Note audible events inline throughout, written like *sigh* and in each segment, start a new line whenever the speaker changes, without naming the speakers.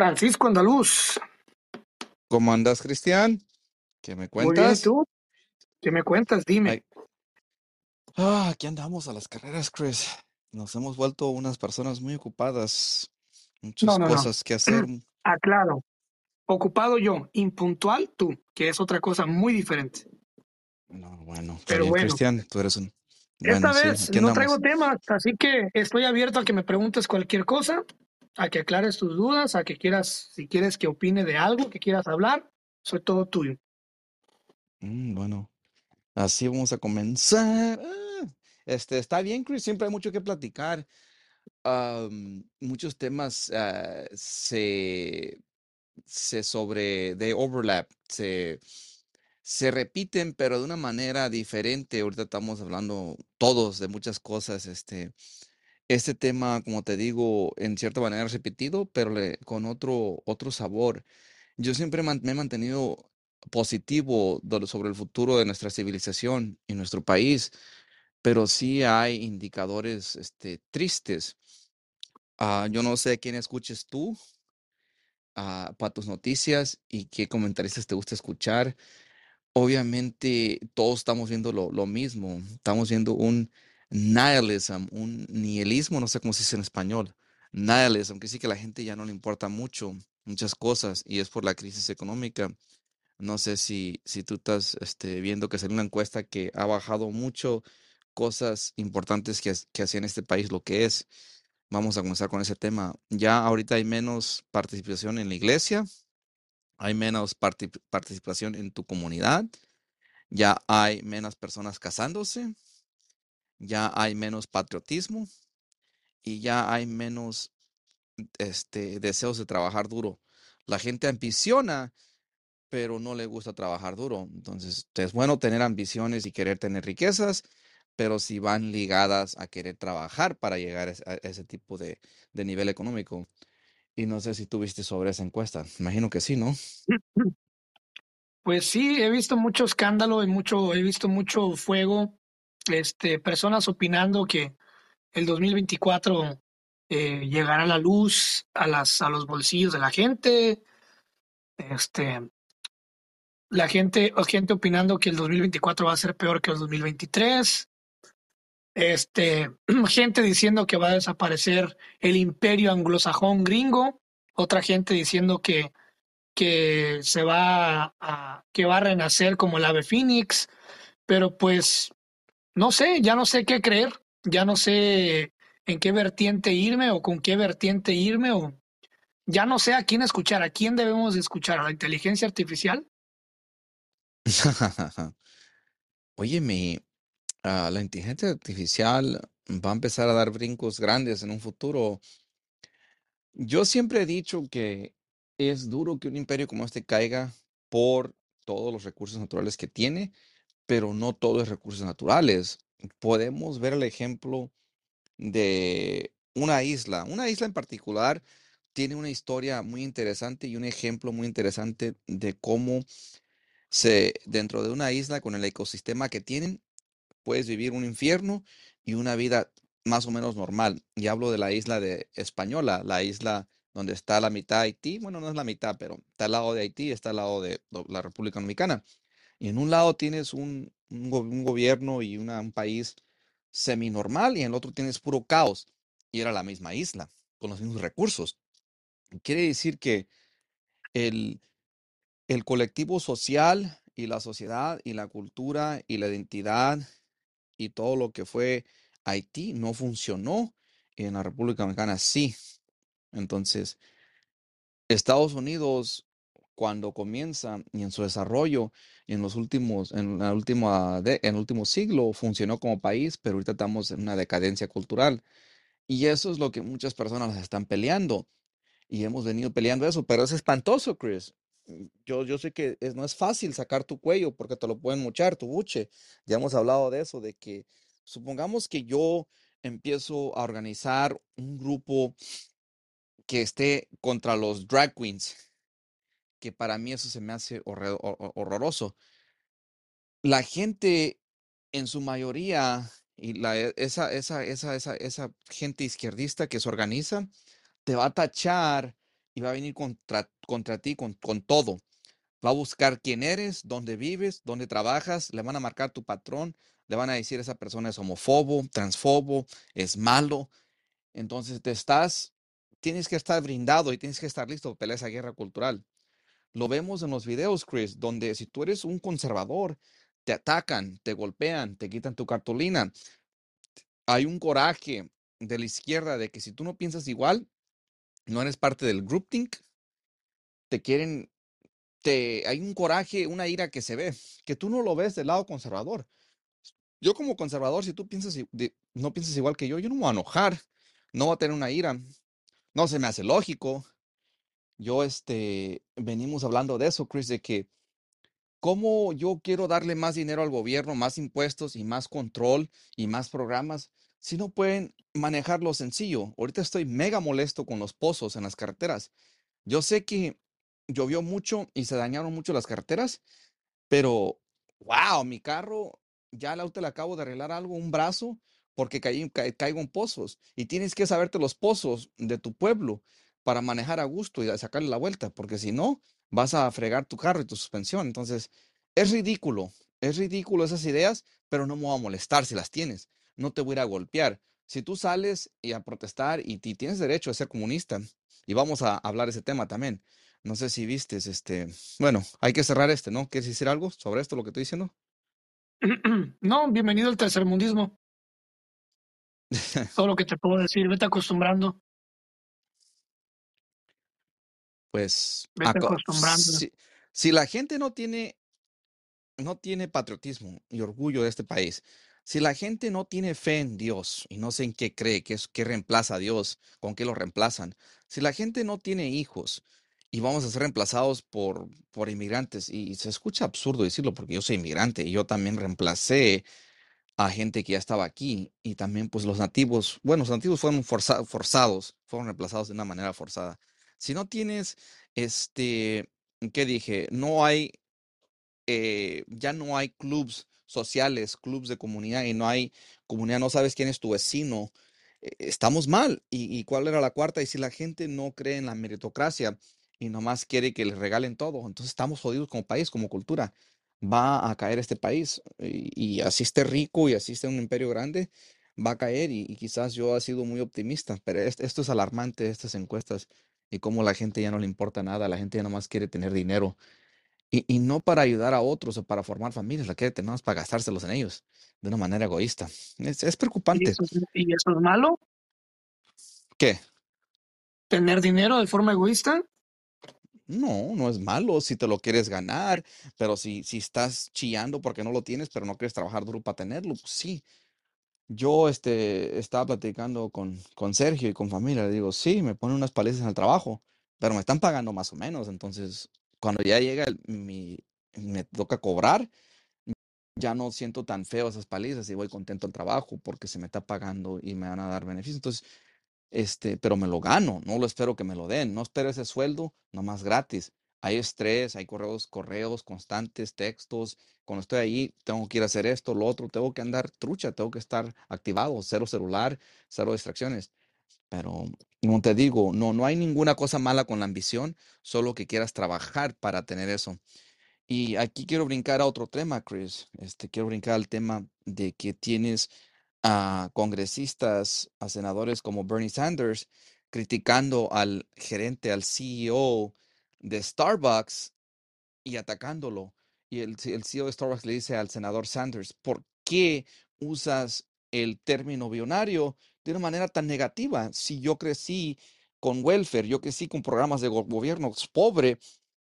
Francisco Andaluz.
¿Cómo andas, Cristian? ¿Qué me
Muy bien, ¿y
cuentas?
tú? ¿Qué me cuentas? Dime.
Ay, ah, aquí andamos a las carreras, Chris. Nos hemos vuelto unas personas muy ocupadas, muchas
no, no.
cosas que hacer. *clears throat*
Aclaro. Ocupado yo, impuntual tú, que es otra cosa muy diferente.
No, bueno,
Pero
bien,
bueno,
Cristian, tú eres un...
esta
Bueno, sí,
vez no traigo temas, así que estoy abierto a que me preguntes cualquier cosa, a que aclares tus dudas, a que quieras, si quieres que opine de algo, que quieras hablar, soy todo tuyo.
Mm, bueno, así vamos a comenzar. Ah, este, está bien, Chris, siempre hay mucho que platicar. Muchos temas ah, se, se sobre, de overlap, se, se repiten, pero de una manera diferente. Ahorita estamos hablando todos de muchas cosas. Este, este tema, como te digo, en cierta manera repetido, pero le- con otro, otro sabor. Yo siempre man- me he mantenido positivo sobre el futuro de nuestra civilización y nuestro país, pero sí hay indicadores, este, tristes. Ah, yo no sé quién escuches tú para tus noticias y qué comentaristas te gusta escuchar. Obviamente todos estamos viendo lo, lo mismo. Estamos viendo un nihilism, un nihilismo, no sé cómo se dice en español. Nihilism, que sí que a la gente ya no le importa mucho, muchas cosas, y es por la crisis económica. No sé si, si tú estás este, viendo que salió una encuesta que ha bajado mucho cosas importantes que, que hacía en este país lo que es. Vamos a comenzar con ese tema. Ya ahorita hay menos participación en la iglesia, hay menos parti- participación en tu comunidad, ya hay menos personas casándose, ya hay menos patriotismo y ya hay menos este, deseos de trabajar duro. La gente ambiciona, pero no le gusta trabajar duro. Entonces, es bueno tener ambiciones y querer tener riquezas, pero si van ligadas a querer trabajar para llegar a ese, tipo de, de nivel económico. Y no sé si tuviste sobre esa encuesta. Imagino que sí, ¿no? *clears throat*
Pues sí, he visto mucho escándalo y mucho, he visto mucho fuego, este, personas opinando que el 2024 eh, llegará la luz a las, a los bolsillos de la gente, este, la gente, gente opinando que el 2024 va a ser peor que el 2023, este, *clears throat* gente diciendo que va a desaparecer el imperio anglosajón gringo, otra gente diciendo que, que se va a, que va a renacer como el ave fénix, pero pues no sé, ya no sé qué creer, ya no sé en qué vertiente irme o con qué vertiente irme o ya no sé a quién escuchar, a quién debemos de escuchar, a la inteligencia artificial. *laughs*
Óyeme, ah, la inteligencia artificial va a empezar a dar brincos grandes en un futuro. Yo siempre he dicho que es duro que un imperio como este caiga por todos los recursos naturales que tiene, pero no todos los recursos naturales. Podemos ver el ejemplo de una isla. Una isla en particular tiene una historia muy interesante y un ejemplo muy interesante de cómo se, dentro de una isla con el ecosistema que tienen, puedes vivir un infierno y una vida más o menos normal. Y hablo de la isla de Española, la isla donde está la mitad de Haití. Bueno, no es la mitad, pero está al lado de Haití, está al lado de la República Dominicana. Y en un lado tienes un, un go- un gobierno y un país semi-normal y en el otro tienes puro caos. Y era la misma isla, con los mismos recursos. Quiere decir que el, el colectivo social y la sociedad y la cultura y la identidad y todo lo que fue Haití no funcionó y en la República Dominicana sí. Entonces, Estados Unidos, cuando comienza y en su desarrollo en los últimos, en la última de- en el último siglo, funcionó como país, pero ahorita estamos en una decadencia cultural. Y eso es lo que muchas personas están peleando. Y hemos venido peleando eso, pero es espantoso, Chris. Mm, Yo, yo sé que es- no es fácil sacar tu cuello porque te lo pueden mochar, tu buche. Ya hemos hablado de eso, de que supongamos que yo empiezo a organizar un grupo que esté contra los drag queens, que para mí eso se me hace horroroso. La gente en su mayoría y e- esa, esa, esa, esa, esa gente izquierdista que se organiza, te va a tachar y va a venir contra, contra ti con, con todo. Va a buscar quién eres, dónde vives, dónde trabajas, le van a marcar tu patrón, le van a decir esa persona es homofobo, transfobo, es malo. Entonces te estás, tienes que estar brindado y tienes que estar listo para esa guerra cultural. Lo vemos en los videos, Chris, donde si tú eres un conservador, te atacan, te golpean, te quitan tu cartulina. Hay un coraje de la izquierda de que si tú no piensas igual, no eres parte del groupthink, te quieren, te, hay un coraje, una ira que se ve, que tú no lo ves del lado conservador. Yo como conservador, si tú piensas, no piensas igual que yo, yo no me voy a enojar, no voy a tener una ira, no se me hace lógico. Yo, este, venimos hablando de eso, Chris, de que cómo yo quiero darle más dinero al gobierno, más impuestos y más control y más programas, si no pueden manejarlo sencillo. Ahorita estoy mega molesto con los pozos en las carreteras. Yo sé que llovió mucho y se dañaron mucho las carreteras, pero, wow, mi carro, ya el auto le acabo de arreglar algo, un brazo, porque caí, ca- caigo en pozos. Y tienes que saberte los pozos de tu pueblo para manejar a gusto y sacarle la vuelta, porque si no, vas a fregar tu carro y tu suspensión. Entonces, es ridículo, es ridículo esas ideas, pero no me voy a molestar si las tienes. No te voy a ir a golpear. Si tú sales y a protestar y, ti- tienes derecho a ser comunista, y vamos a hablar ese tema también. No sé si vistes, este, bueno, hay que cerrar este, ¿no? ¿Quieres decir algo sobre esto, lo que estoy diciendo? *clears throat*
No, bienvenido al tercermundismo. *laughs* Todo lo que te puedo decir, vete acostumbrando,
Pues,
vete
si, si la gente no tiene, no tiene patriotismo y orgullo de este país, si la gente no tiene fe en Dios y no sé en qué cree, qué es, qué reemplaza a Dios, con qué lo reemplazan, si la gente no tiene hijos y vamos a ser reemplazados por, por inmigrantes, y se escucha absurdo decirlo porque yo soy inmigrante y yo también reemplacé a gente que ya estaba aquí y también pues los nativos, bueno, los nativos fueron forza- forzados, fueron reemplazados de una manera forzada. Si no tienes, este, ¿qué dije? No hay, eh, ya no hay clubs sociales, clubs de comunidad y no hay comunidad, no sabes quién es tu vecino, eh, estamos mal. ¿Y, cuál era la cuarta? Y si la gente no cree en la meritocracia y nomás quiere que les regalen todo, entonces estamos jodidos como país, como cultura. Va a caer este país y, y así esté rico y así esté un imperio grande, va a caer y, quizás yo he sido muy optimista, pero est- esto es alarmante, estas encuestas y cómo la gente ya no le importa nada, la gente ya nomás quiere tener dinero y, y no para ayudar a otros o para formar familias, la quiere tener más para gastárselos en ellos de una manera egoísta. Es, es
¿Y
preocupante.
eso, es- ¿Y eso es malo?
¿Qué?
¿Tener dinero de forma egoísta?
No, no es malo si te lo quieres ganar, pero si, si estás chillando porque no lo tienes, pero no quieres trabajar duro para tenerlo, pues sí. Yo este, estaba platicando con, con Sergio y con familia, le digo, sí, me ponen unas palizas en el trabajo, pero me están pagando más o menos, entonces cuando ya llega mi, me toca cobrar, ya no siento tan feo esas palizas y voy contento al trabajo porque se me está pagando y me van a dar beneficios. Entonces, este, pero me lo gano, no lo espero que me lo den, no espero ese sueldo nomás gratis. Hay estrés, hay correos, correos constantes, textos. Cuando estoy ahí, tengo que ir a hacer esto, lo otro, tengo que andar trucha, tengo que estar activado, cero celular, cero distracciones. Pero, como te digo, no, no hay ninguna cosa mala con la ambición, solo que quieras trabajar para tener eso. Y aquí quiero brincar a otro tema, Chris. Este, quiero brincar al tema de que tienes a congresistas, a senadores como Bernie Sanders criticando al gerente, al CEO de Starbucks y atacándolo. Y el, el CEO de Starbucks le dice al senador Sanders, ¿por qué usas el término bionario de una manera tan negativa? Si yo crecí con welfare, yo crecí con programas de go- gobierno pobre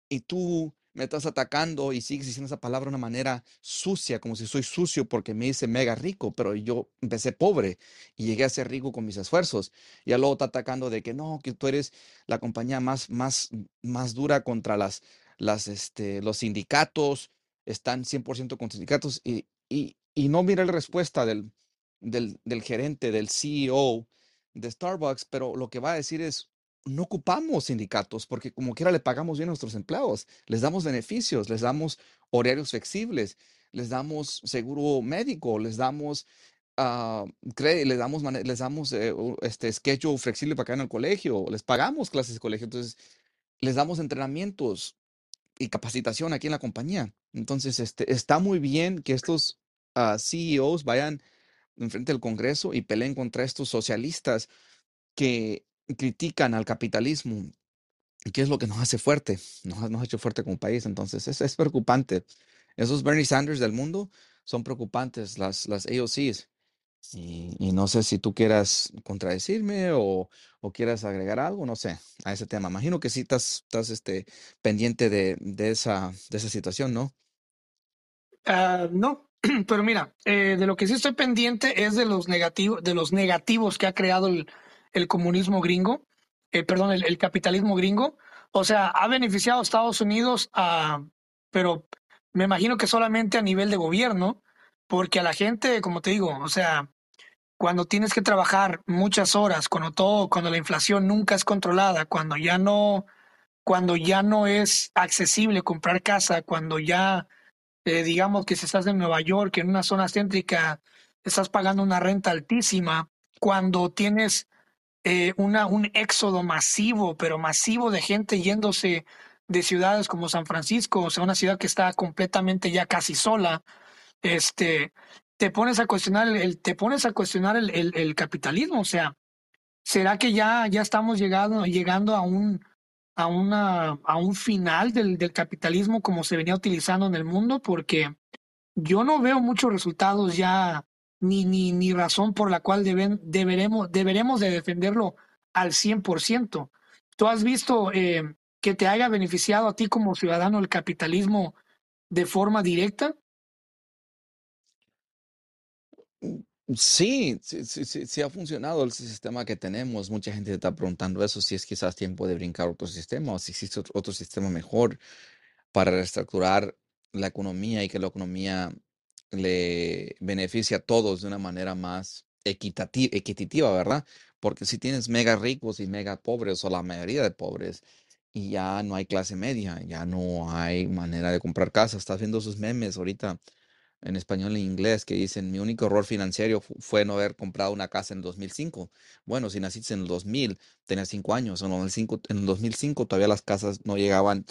y tú me estás atacando y sigues diciendo esa palabra de una manera sucia, como si soy sucio porque me hice mega rico, pero yo empecé pobre y llegué a ser rico con mis esfuerzos. Y luego está atacando de que no, que tú eres la compañía más, más, más dura contra las, este, los sindicatos, están 100% con sindicatos y, y, y no mira la respuesta del gerente, del CEO de Starbucks, pero lo que va a decir es, no ocupamos sindicatos porque como quiera le pagamos bien a nuestros empleados, les damos beneficios, les damos horarios flexibles, les damos seguro médico, les damos, cre- les damos, les damos eh, este schedule flexible para que vayan al colegio, les pagamos clases de colegio. Entonces, les damos entrenamientos y capacitación aquí en la compañía. Entonces, este, está muy bien que estos ah, CEOs vayan enfrente del Congreso y peleen contra estos socialistas que critican al capitalismo, que es lo que nos hace fuerte, nos, nos ha hecho fuerte como país. Entonces, es, es preocupante. Esos Bernie Sanders del mundo son preocupantes, las, las AOCs. Y, y no sé si tú quieras contradecirme o, o quieras agregar algo, no sé, a ese tema. Imagino que sí estás, estás este, pendiente de, de esa, de esa situación, ¿no?
Ah, no, *clears throat* pero mira, eh, de lo que sí estoy pendiente es de los negativos, de los negativos que ha creado el, el comunismo gringo, eh, perdón, el, el capitalismo gringo. O sea, ha beneficiado a Estados Unidos, a, pero me imagino que solamente a nivel de gobierno, porque a la gente, como te digo, o sea, cuando tienes que trabajar muchas horas, cuando todo, cuando la inflación nunca es controlada, cuando ya no, cuando ya no es accesible comprar casa, cuando ya eh, digamos que si estás en Nueva York, en una zona céntrica, estás pagando una renta altísima, cuando tienes eh, un éxodo masivo, pero masivo de gente yéndose de ciudades como San Francisco, o sea, una ciudad que está completamente ya casi sola, este, te pones a cuestionar el, te pones a cuestionar el, el capitalismo, o sea, ¿será que ya, ya estamos llegando, llegando a un, a una, a un final del, del capitalismo como se venía utilizando en el mundo? Porque yo no veo muchos resultados ya, ni, ni, ni razón por la cual deben, deberemos, deberemos de defenderlo al 100%. ¿Tú has visto eh, que te haya beneficiado a ti como ciudadano el capitalismo de forma directa?
Sí, sí, sí, sí, ha funcionado el sistema que tenemos. Mucha gente está preguntando eso, si es quizás tiempo de brincar otro sistema o si existe otro sistema mejor para reestructurar la economía y que la economía le beneficie a todos de una manera más equitati- equitativa, ¿verdad? Porque si tienes mega ricos y mega pobres o la mayoría de pobres y ya no hay clase media, ya no hay manera de comprar casa. Estás viendo sus memes ahorita en español e inglés que dicen, mi único error financiero fu- fue no haber comprado una casa en el 2005. Bueno, si naciste en el 2000, tenías 5 años, en el 2005, en el 2005 todavía las casas no llegaban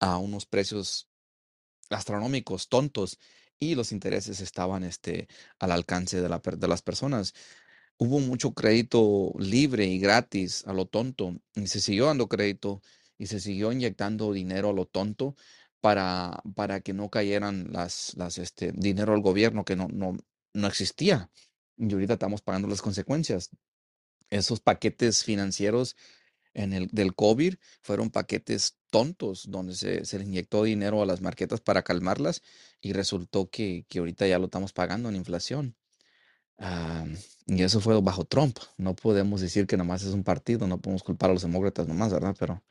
a unos precios astronómicos, tontos, y los intereses estaban este, al alcance de, la de las personas. Hubo mucho crédito libre y gratis a lo tonto, y se siguió dando crédito y se siguió inyectando dinero a lo tonto para, para que no cayeran las, las este, dinero al gobierno que no, no, no existía. Y ahorita estamos pagando las consecuencias. Esos paquetes financieros en el del COVID fueron paquetes tontos donde se, se le inyectó dinero a las marquetas para calmarlas y resultó que, que ahorita ya lo estamos pagando en inflación. Ah, y eso fue bajo Trump. No podemos decir que nomás es un partido, no podemos culpar a los demócratas nomás, ¿verdad? Pero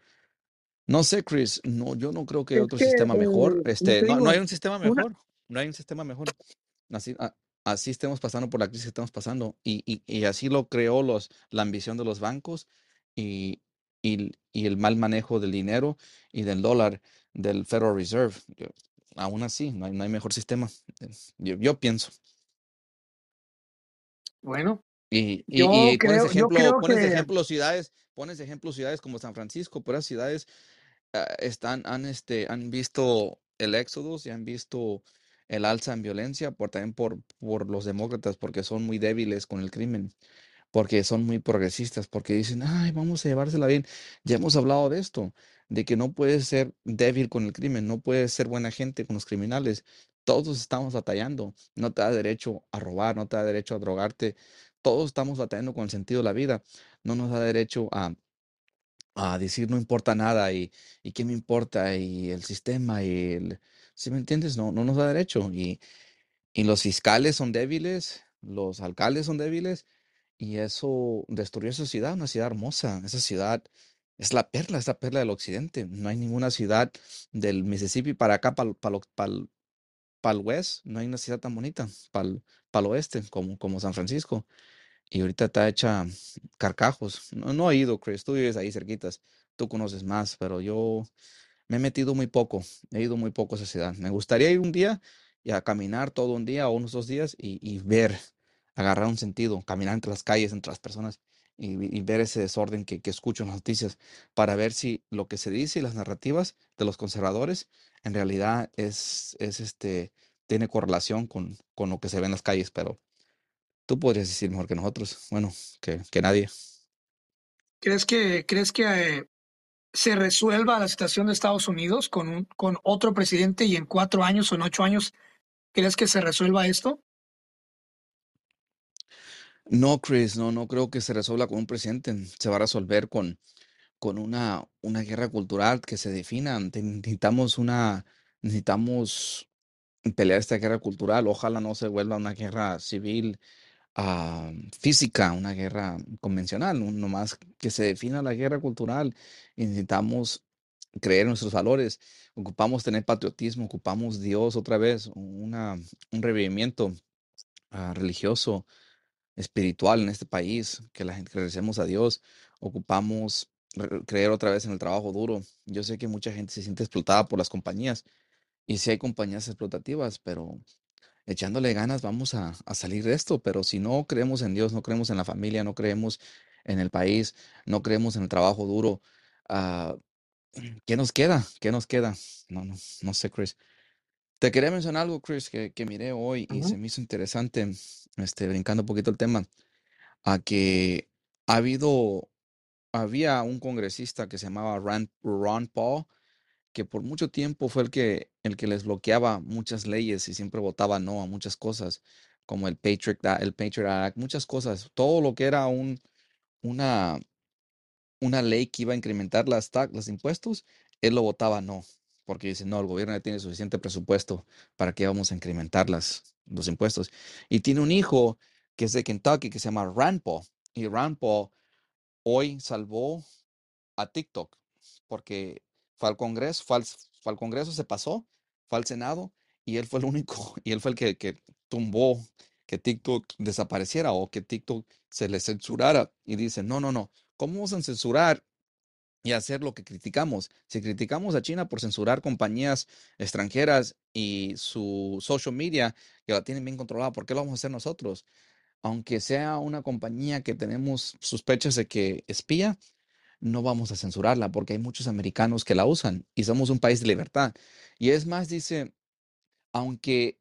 no sé, Chris, no, yo no creo que hay
Es
otro
que,
sistema mejor. Este,
te
no, no hay un sistema mejor, no hay un sistema mejor. Así, así estemos pasando por la crisis que estamos pasando. Y, y, y así lo creó los, la ambición de los bancos y, y, el y el mal manejo del dinero y del dólar del Federal Reserve. Yo- aún así, no hay, no hay mejor sistema. Yo, yo pienso.
bueno,
Y, y,
yo
y pones
yo
ejemplo,
creo
pones de
que
ejemplo ciudades, pones ejemplo ciudades como San Francisco, pero esas ciudades ah, están, han, este, han visto el éxodo y han visto el alza en violencia por, también por, por los demócratas, porque son muy débiles con el crimen, porque son muy progresistas, porque dicen, ay, vamos a llevársela bien. Ya hemos hablado de esto, de que no puedes ser débil con el crimen, no puedes ser buena gente con los criminales. Todos estamos batallando. No te da derecho a robar, no te da derecho a drogarte. Todos estamos batallando con el sentido de la vida. No nos da derecho a a decir no importa nada y, y qué me importa y el sistema y el, ¿sí me entiendes? No, no nos da derecho y, y los fiscales son débiles, los alcaldes son débiles y eso destruyó esa ciudad, una ciudad hermosa, esa ciudad es la perla, es la perla del occidente, no hay ninguna ciudad del Mississippi para acá, para el west, no hay una ciudad tan bonita, para el oeste como, como San Francisco. Y ahorita está hecha carcajos. No, no he ido, Chris. Tú vives ahí cerquitas. Tú conoces más, pero yo me he metido muy poco. He ido muy poco a esa ciudad. Me gustaría ir un día y a caminar todo un día o unos dos días y, y ver, agarrar un sentido, caminar entre las calles, entre las personas y, ver ese desorden que, que escucho en las noticias para ver si lo que se dice y las narrativas de los conservadores en realidad es, es este, tiene correlación con, con lo que se ve en las calles, pero tú podrías decir mejor que nosotros, bueno, que, que nadie.
¿Crees que, crees que eh, se resuelva la situación de Estados Unidos con, un, con otro presidente y en cuatro años o en ocho años, crees que se resuelva esto?
No, Chris, no, no creo que se resuelva con un presidente. Se va a resolver con, con una, una guerra cultural que se defina. Necesitamos una, necesitamos pelear esta guerra cultural. Ojalá no se vuelva una guerra civil ah, física, una guerra convencional, no más que se defina la guerra cultural. necesitamos creer en nuestros valores. Ocupamos tener patriotismo, ocupamos Dios otra vez, una, un revivimiento ah, religioso espiritual en este país, que la gente regresemos a Dios, ocupamos creer otra vez en el trabajo duro. Yo sé que mucha gente se siente explotada por las compañías y si hay compañías explotativas, pero echándole ganas vamos a, salir de esto, pero si no creemos en Dios, no creemos en la familia, no creemos en el país, no creemos en el trabajo duro, uh, ¿qué nos queda? ¿Qué nos queda? No, no, no sé, Chris. Te quería mencionar algo, Chris, que, que miré hoy y se me hizo interesante, este, brincando un poquito el tema, a que ha habido, había un congresista que se llamaba Ron Paul, que por mucho tiempo fue el que, el que les bloqueaba muchas leyes y siempre votaba no a muchas cosas, como el Patriot, el Patriot Act, muchas cosas, todo lo que era un, una, una ley que iba a incrementar las, los impuestos, él lo votaba no porque dice, no, el gobierno ya tiene suficiente presupuesto para que vamos a incrementar las, los impuestos. Y tiene un hijo que es de Kentucky que se llama Rand Paul. Y Rand Paul hoy salvó a TikTok porque fue al Congreso, fue al, Congreso, se pasó, fue al Senado y él fue el único, *laughs* y él fue el que, que tumbó que TikTok desapareciera o que TikTok se le censurara. Y dice, no, no, no, ¿cómo vamos a censurar y hacer lo que criticamos. Si criticamos a China por censurar compañías extranjeras y su social media, que la tienen bien controlada, ¿por qué lo vamos a hacer nosotros? Aunque sea una compañía que tenemos sospechas de que espía, no vamos a censurarla porque hay muchos americanos que la usan y somos un país de libertad. Y es más, dice, aunque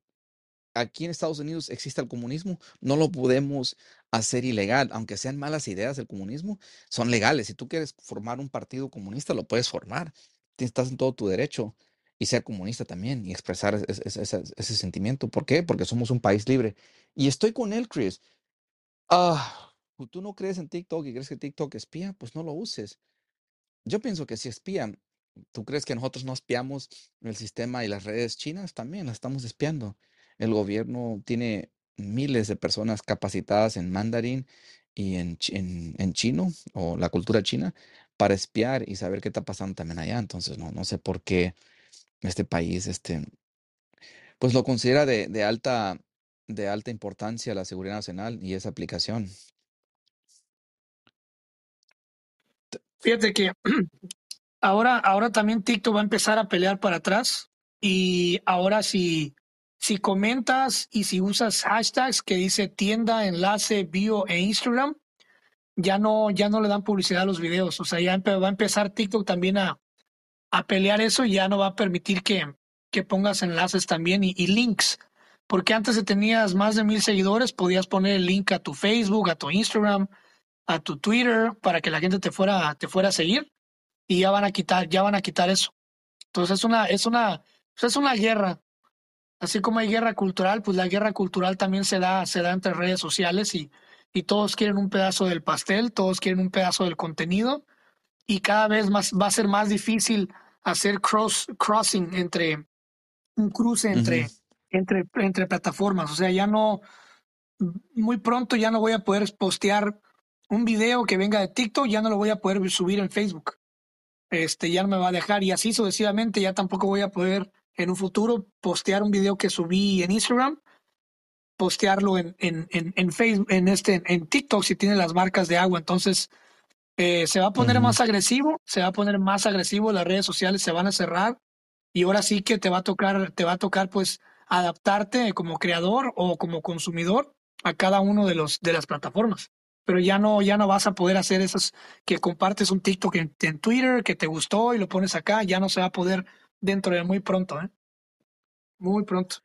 aquí en Estados Unidos existe el comunismo, no lo podemos hacer ilegal, aunque sean malas ideas del comunismo, son legales. Si tú quieres formar un partido comunista, lo puedes formar. Estás en todo tu derecho y ser comunista también y expresar ese, sentimiento. ¿Por qué? Porque somos un país libre. Y estoy con él, Chris. Ah, tú no crees en TikTok y crees que TikTok espía, pues no lo uses. Yo pienso que si espía, ¿tú crees que nosotros no espiamos el sistema y las redes chinas? También las estamos espiando. El gobierno tiene miles de personas capacitadas en mandarín y en, en, chino o la cultura china para espiar y saber qué está pasando también allá. Entonces, no, no sé por qué este país, este, pues lo considera de, de alta, de alta importancia la seguridad nacional y esa aplicación.
Fíjate que *clears throat* ahora, ahora también TikTok va a empezar a pelear para atrás y ahora si si comentas y si usas hashtags que dice tienda, enlace, bio e Instagram, ya no, ya no le dan publicidad a los videos. O sea, ya va a empezar TikTok también a, a pelear eso y ya no va a permitir que, que pongas enlaces también y, links. Porque antes de tenías más de mil seguidores, podías poner el link a tu Facebook, a tu Instagram, a tu Twitter, para que la gente te fuera, te fuera a seguir. Y ya van a quitar, ya van a quitar eso. Entonces es una, es una, pues es una guerra Así como hay guerra cultural, pues la guerra cultural también se da, se da entre redes sociales y, y todos quieren un pedazo del pastel, todos quieren un pedazo del contenido y cada vez más va a ser más difícil hacer cross crossing entre un cruce entre, entre, entre plataformas. O sea, ya no, muy pronto ya no voy a poder postear un video que venga de TikTok, ya no lo voy a poder subir en Facebook. Este, ya no me va a dejar y así sucesivamente ya tampoco voy a poder en un futuro postear un video que subí en Instagram, postearlo en, en, en, Facebook, en este, en TikTok si tiene las marcas de agua. Entonces, eh, se va a poner más agresivo, se va a poner más agresivo, las redes sociales se van a cerrar y ahora sí que te va a tocar, te va a tocar pues adaptarte como creador o como consumidor a cada uno de los de las plataformas. pero ya no, ya no vas a poder hacer esas que compartes un TikTok en, en Twitter que te gustó y lo pones acá, ya no se va a poder dentro de muy pronto, ¿eh? Muy pronto.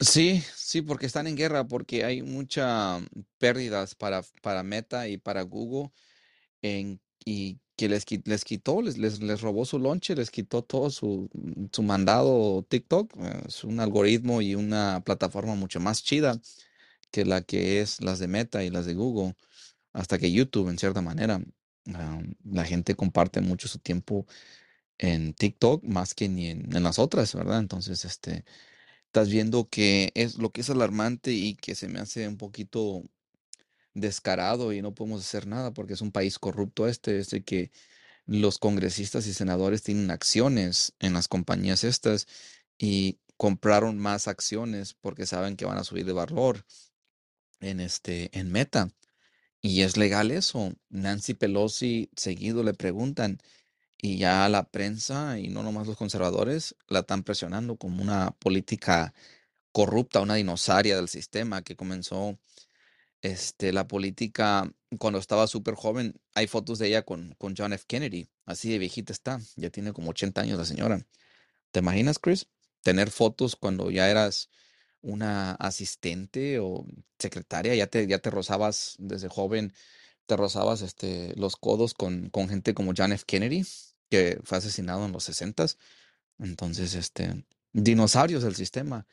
Sí, sí, porque están en guerra, porque hay muchas pérdidas para, para Meta y para Google en, y que les, les quitó, les, les, les, robó su lonche, les quitó todo su, su mandado TikTok. Es un algoritmo y una plataforma mucho más chida que la que es las de Meta y las de Google, hasta que YouTube, en cierta manera. la gente comparte mucho su tiempo en TikTok más que ni en, en las otras, ¿verdad? Entonces, este estás viendo que es lo que es alarmante y que se me hace un poquito descarado y no podemos hacer nada porque es un país corrupto este, es de que los congresistas y senadores tienen acciones en las compañías estas y compraron más acciones porque saben que van a subir de valor en este en Meta. Y es legal eso. Nancy Pelosi seguido le preguntan y ya la prensa y no nomás los conservadores la están presionando como una política corrupta, una dinosauria del sistema que comenzó este, la política cuando estaba súper joven. Hay fotos de ella con, con John F. Kennedy, así de viejita está, ya tiene como 80 años la señora. ¿Te imaginas, Chris? Tener fotos cuando ya eras una asistente o secretaria, ya te, ya te rozabas desde joven, te rozabas este, los codos con, con gente como John F. Kennedy que fue asesinado en los 60 Entonces, este, dinosaurios del sistema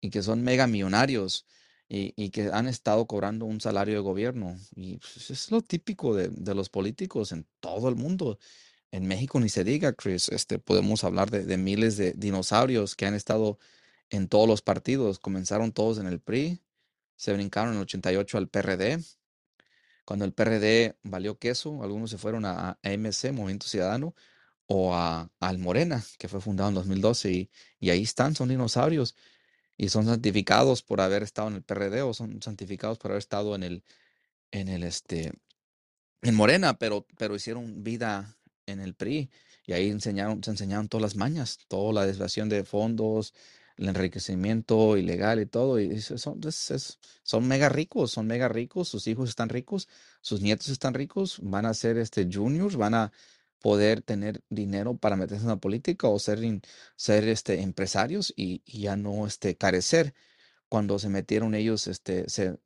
y que son mega millonarios y, y, que han estado cobrando un salario de gobierno. Y pues, es lo típico de, de, los políticos en todo el mundo. En México ni se diga, Chris, este, podemos hablar de, miles de dinosaurios que han estado en todos los partidos. Comenzaron todos en el PRI, se brincaron en el 88 al PRD, cuando el PRD valió queso, algunos se fueron a, a MC, Movimiento Ciudadano, o a, al Morena, que fue fundado en 2012, y, y ahí están, son dinosaurios, y son santificados por haber estado en el PRD, o son santificados por haber estado en el, en el, este, en Morena, pero, pero hicieron vida en el PRI, y ahí enseñaron, se enseñaron todas las mañas, toda la desviación de fondos, el enriquecimiento ilegal y todo, y son, son mega ricos, son mega ricos, sus hijos están ricos, sus nietos están ricos, van a ser este juniors, van a poder tener dinero para meterse en la política o ser, ser este, empresarios y, ya no este, carecer. Cuando se metieron ellos, este, se,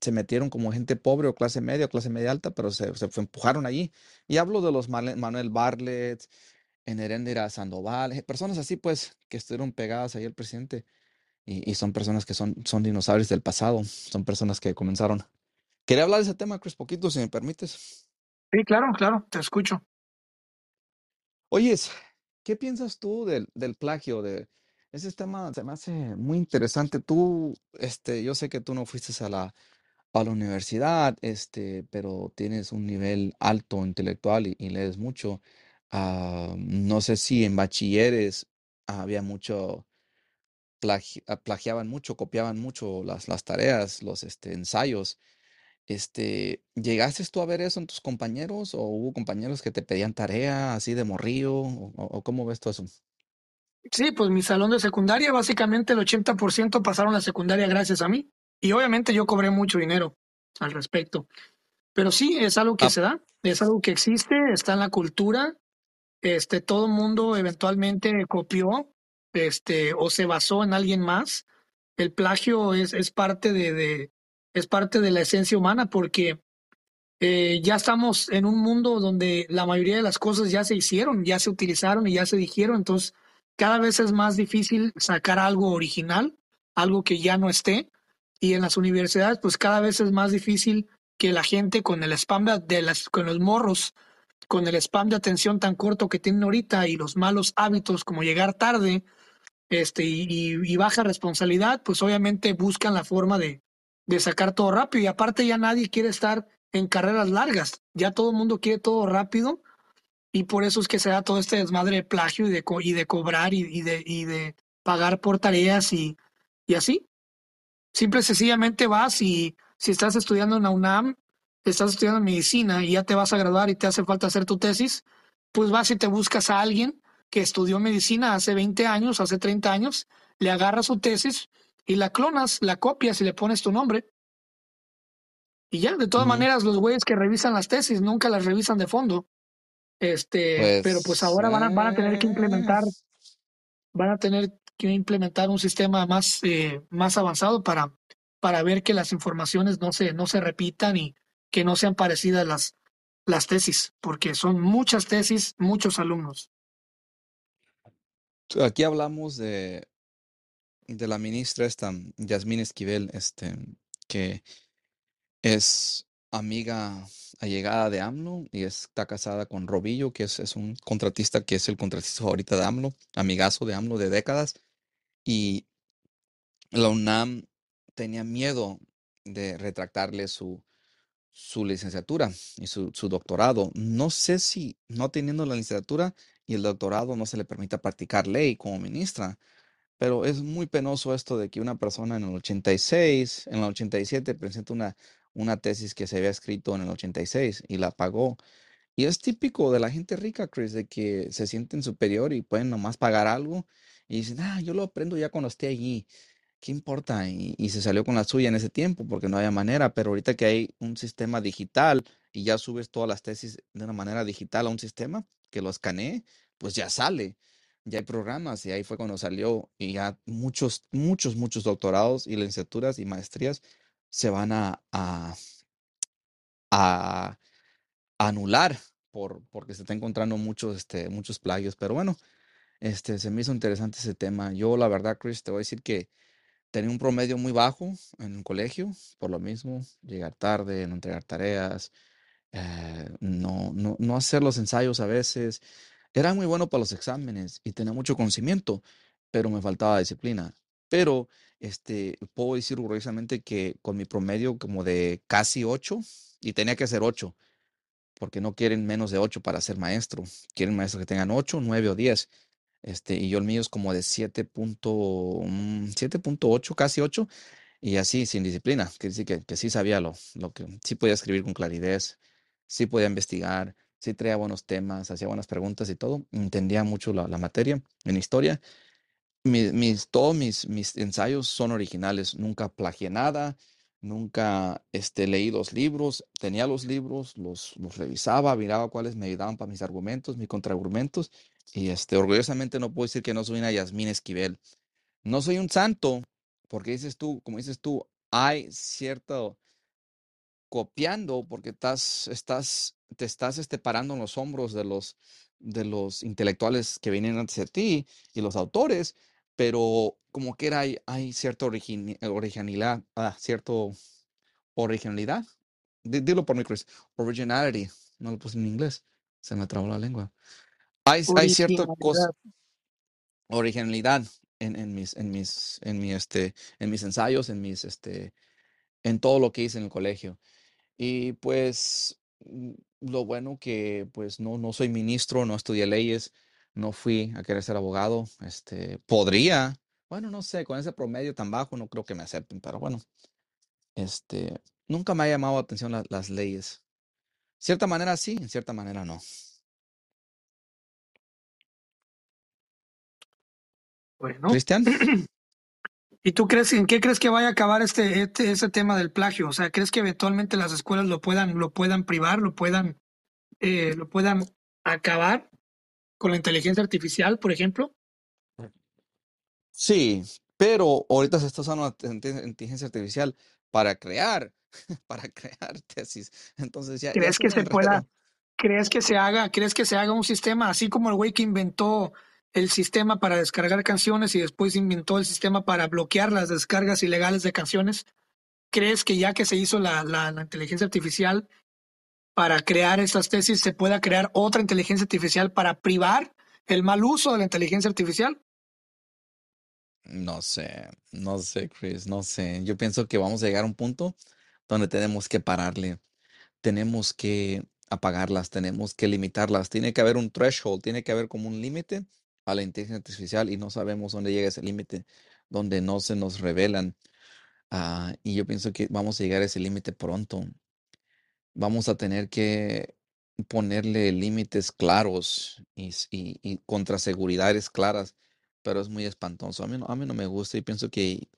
se metieron como gente pobre o clase media o clase media alta, pero se, se empujaron allí. Y hablo de los Manuel Bartlett, en Heréndira Sandoval, eh, personas así pues que estuvieron pegadas ahí al presidente y, son personas que son, son dinosaurios del pasado, son personas que comenzaron. Quería hablar de ese tema, Chris, poquito, si me permites.
Sí, claro, claro, te escucho.
Oyes, ¿qué piensas tú del, del plagio? De, ese tema se me hace muy interesante. Tú, este, yo sé que tú no fuiste a la, a la universidad, este, pero tienes un nivel alto intelectual y lees mucho. Ah, no sé si en bachilleres había mucho, plagiaban mucho, copiaban mucho las, las tareas, los este, ensayos. Este, ¿llegaste tú a ver eso en tus compañeros o hubo compañeros que te pedían tarea así de morrillo o, cómo ves todo eso?
Sí, pues mi salón de secundaria, básicamente el 80% pasaron la secundaria gracias a mí. Y obviamente yo cobré mucho dinero al respecto. Pero sí, es algo que
Ah,
se da, es algo que existe, está en la cultura este, todo el mundo eventualmente copió, este, o se basó en alguien más. El plagio es, es parte de, de es parte de la esencia humana porque eh, ya estamos en un mundo donde la mayoría de las cosas ya se hicieron, ya se utilizaron y ya se dijeron, entonces cada vez es más difícil sacar algo original, algo que ya no esté, y en las universidades pues cada vez es más difícil que la gente con el spam de las, con los morros con el spam de atención tan corto que tienen ahorita y los malos hábitos como llegar tarde este, y, baja responsabilidad, pues obviamente buscan la forma de, de sacar todo rápido. Y aparte ya nadie quiere estar en carreras largas, ya todo el mundo quiere todo rápido y por eso es que se da todo este desmadre de plagio y de, y de cobrar y, de, y de pagar por tareas y, y así. Simple y sencillamente vas y si estás estudiando en la UNAM, estás estudiando medicina y ya te vas a graduar y te hace falta hacer tu tesis, pues vas y te buscas a alguien que estudió medicina hace 20 años, hace 30 años, le agarras su tesis y la clonas, la copias y le pones tu nombre. Y ya, de todas maneras, los güeyes que revisan las tesis nunca las revisan de fondo. Este, pero pues
Pues,
ahora van a, van a tener que
eh,
implementar, van a tener que implementar un sistema más, eh, más avanzado para, para ver que las informaciones no se, no se repitan y que no sean parecidas las, las tesis, porque son muchas tesis, muchos alumnos.
aquí hablamos de, de la ministra esta, Yasmín Esquivel, este, que es amiga allegada de AMLO y está casada con Robillo, que es, es un contratista que es el contratista ahorita de AMLO, amigazo de AMLO de décadas. Y la UNAM tenía miedo de retractarle su, su licenciatura y su, su doctorado. No sé si no teniendo la licenciatura y el doctorado no se le permita practicar ley como ministra, pero es muy penoso esto de que una persona en el 86, en el 87 presenta una, una tesis que se había escrito en el 86 y la pagó. Y es típico de la gente rica, Chris, de que se sienten superior y pueden nomás pagar algo y dicen, ah, yo lo aprendo ya cuando esté allí. ¿qué importa? Y, y se salió con la suya en ese tiempo porque no había manera, pero ahorita que hay un sistema digital y ya subes todas las tesis de una manera digital a un sistema que lo escanee, pues ya sale. Ya hay programas y ahí fue cuando salió y ya muchos, muchos, muchos doctorados y licenciaturas y maestrías se van a, a, anular por, porque se está encontrando muchos, este, muchos plagios. Pero bueno, este, se me hizo interesante ese tema. Yo, la verdad, Chris, te voy a decir que Tenía un promedio muy bajo en el colegio, por lo mismo, llegar tarde, no entregar tareas, eh, no, no, no hacer los ensayos a veces. Era muy bueno para los exámenes y tenía mucho conocimiento, pero me faltaba disciplina. Pero este, puedo decir orgullosamente que con mi promedio como de casi 8, y tenía que ser 8, porque no quieren menos de 8 para ser maestro, quieren maestros que tengan 8, 9 o 10. Este, y yo el mío es como de 7 punto, mm, 7.8, casi 8, y así, sin disciplina. Quiere decir que, que sí sabía lo, lo que, sí podía escribir con claridad, sí podía investigar, sí traía buenos temas, hacía buenas preguntas y todo. Entendía mucho la, materia en historia. Mi- mis, todos mis, mis ensayos son originales, nunca plagié nada, nunca este, leí los libros, tenía los libros, los, los revisaba, miraba cuáles me ayudaban para mis argumentos, mis contraargumentos, y este, orgullosamente no puedo decir que no soy una Yasmín Esquivel. No soy un santo, porque dices tú, como dices tú, hay cierto copiando porque estás, estás, te estás este, parando en los hombros de los, de los intelectuales que vienen antes de ti y los autores, pero como que era, hay, hay cierta originalidad, ah, cierto originalidad. Di- Dilo por mí, Chris. Originality. No lo puse en inglés. Se me trabó la lengua. Hay, hay cierta cosa,
Originalidad.
originalidad en, en mis, en mis, en mi, este, en mis ensayos, en mis, este, en todo lo que hice en el colegio. Y pues mm, lo bueno que pues no, no soy ministro, no estudié leyes, no fui a querer ser abogado. Este, podría, bueno, no sé, con ese promedio tan bajo no creo que me acepten, pero bueno, este, nunca me ha llamado la atención la- las leyes. Cierta manera sí, en cierta manera no.
Bueno,
Cristian, *clears throat*
¿y tú crees, en qué crees que vaya a acabar este, este, ese tema del plagio? O sea, ¿crees que eventualmente las escuelas lo puedan, lo puedan privar, lo puedan, eh, lo puedan acabar con la inteligencia artificial, por ejemplo?
sí, pero ahorita se está usando la inte- inteligencia artificial para crear, *laughs* para crear tesis. Entonces ya,
¿Crees
es
que se pueda, crees que se haga, crees que se haga un sistema así como el güey que inventó el sistema para descargar canciones y después inventó el sistema para bloquear las descargas ilegales de canciones? ¿Crees que ya que se hizo la, la, inteligencia artificial para crear esas tesis, se pueda crear otra inteligencia artificial para privar el mal uso de la inteligencia artificial?
No sé, no sé, Chris, no sé. Yo pienso que vamos a llegar a un punto donde tenemos que pararle, tenemos que apagarlas, tenemos que limitarlas. Tiene que haber un threshold, tiene que haber como un límite a la inteligencia artificial y no sabemos dónde llega ese límite, donde no se nos revelan. Ah, y yo pienso que vamos a llegar a ese límite pronto. Vamos a tener que ponerle límites claros y, y, y claras, pero es muy espantoso. A mí no, a mí no me gusta y pienso que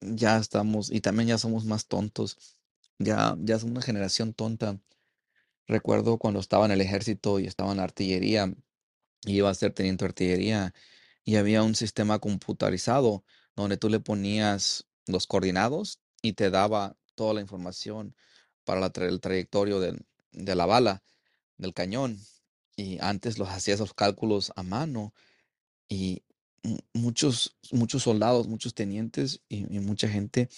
ya estamos, y también ya somos más tontos. Ya, ya es una generación tonta. Recuerdo cuando estaba en el ejército y estaba en la artillería, iba a ser teniente de artillería, y había un sistema computarizado donde tú le ponías los coordinados y te daba toda la información para la tra- el trayectorio del- de la bala, del cañón. Y antes los hacías los cálculos a mano y mu- muchos, muchos soldados, muchos tenientes y, y mucha gente,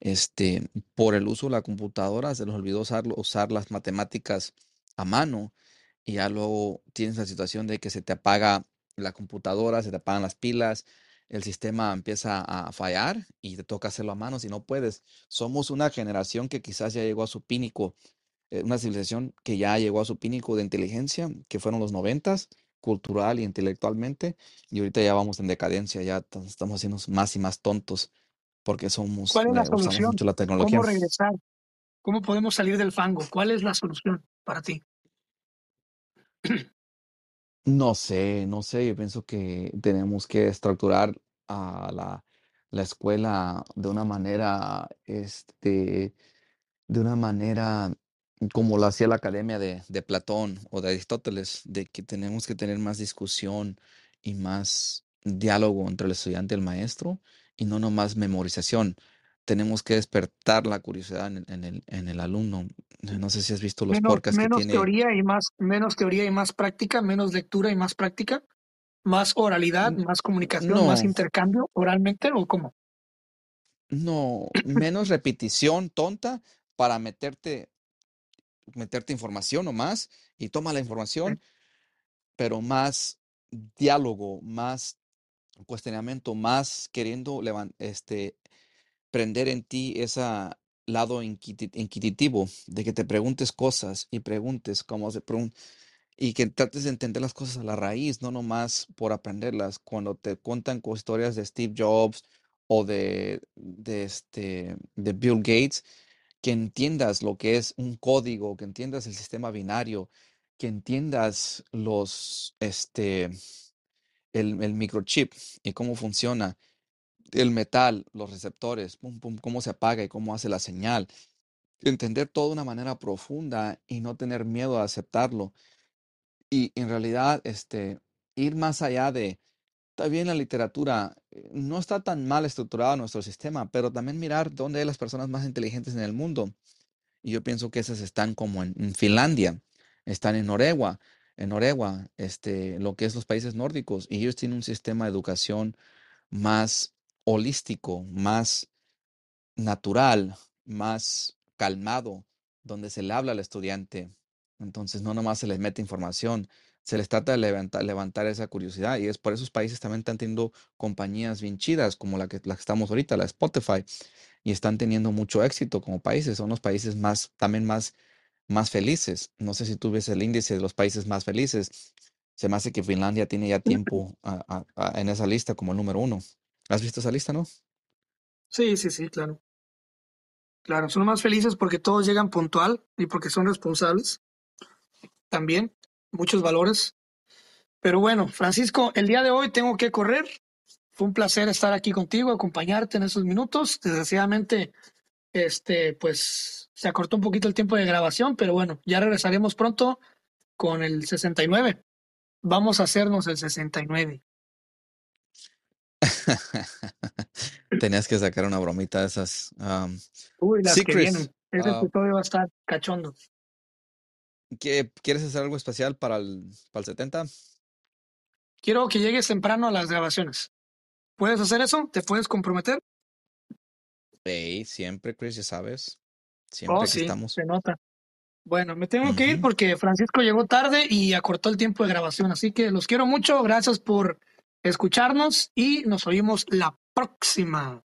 este, por el uso de la computadora, se les olvidó usar, usar las matemáticas a mano y ya luego tienes la situación de que se te apaga la computadora, se te apagan las pilas, el sistema empieza a fallar y te toca hacerlo a mano si no puedes. Somos una generación que quizás ya llegó a su pínico, eh, una civilización que ya llegó a su pínico de inteligencia, que fueron los noventas, cultural y intelectualmente, y ahorita ya vamos en decadencia, ya estamos haciendo más y más tontos porque somos,
¿Cuál es la solución?
mucho la tecnología.
¿Cómo regresar? ¿Cómo podemos salir del fango? ¿Cuál es la solución para ti?
No sé, no sé, yo pienso que tenemos que estructurar a la, la escuela de una manera, este, de una manera como lo hacía la academia de, de Platón o de Aristóteles, de que tenemos que tener más discusión y más diálogo entre el estudiante y el maestro y no nomás memorización. Tenemos que despertar la curiosidad en el, en el, en el alumno. No sé si has visto los
Menos,
podcasts que
menos
tiene.
teoría y más, menos teoría y más práctica, menos lectura y más práctica, más oralidad, más comunicación, más intercambio oralmente o cómo?
no, menos repetición tonta para meterte, meterte información nomás y toma la información, pero más diálogo, más cuestionamiento, más queriendo este, prender en ti ese lado inquisitivo de que te preguntes cosas y preguntes cómo se pregun- y que trates de entender las cosas a la raíz, no nomás por aprenderlas. Cuando te cuentan historias de Steve Jobs o de, de, este, de Bill Gates, que entiendas lo que es un código, que entiendas el sistema binario, que entiendas los, este, el, el microchip y cómo funciona el metal, los receptores, cómo se apaga y cómo hace la señal. Entender todo de una manera profunda y no tener miedo a aceptarlo. Y en realidad, este, ir más allá de, está bien la literatura, eh, no está tan mal estructurado nuestro sistema, pero también mirar dónde hay las personas más inteligentes en el mundo. Y yo pienso que esas están como en, en Finlandia, están en Noruega, en Noruega, este, lo que es los países nórdicos, y ellos tienen un sistema de educación más holístico, más natural, más calmado, donde se le habla al estudiante. Entonces, no nomás se les mete información, se les trata de levantar, levantar esa curiosidad. Y es por esos países también están teniendo compañías bien chidas, como la que, la que estamos ahorita, la Spotify, y están teniendo mucho éxito como países. Son los países más, también más, más felices. No sé si tú ves el índice de los países más felices. Se me hace que Finlandia tiene ya tiempo a- a- a- en esa lista como el número uno. ¿Has visto esa lista, no?
Sí, sí, sí, claro. Claro, son más felices porque todos llegan puntual y porque son responsables también, muchos valores. Pero bueno, Francisco, el día de hoy tengo que correr. Fue un placer estar aquí contigo, acompañarte en esos minutos. Desgraciadamente, este, pues se acortó un poquito el tiempo de grabación, pero bueno, ya regresaremos pronto con el 69. Vamos a hacernos el 69. *laughs*
Tenías que sacar una bromita de esas. Um,
Uy, las
sí,
que vienen. Ese
ah,
episodio va a estar cachondo.
¿qué- ¿quieres hacer algo especial para el, para el 70?
Quiero que llegues temprano a las grabaciones. ¿Puedes hacer eso? ¿Te puedes comprometer?
Hey, siempre, Chris, ya sabes.
Oh,
Siempre
sí,
estamos.
se nota. Bueno, me tengo que ir porque Francisco llegó tarde y acortó el tiempo de grabación. Así que los quiero mucho. Gracias por escucharnos y nos oímos la próxima.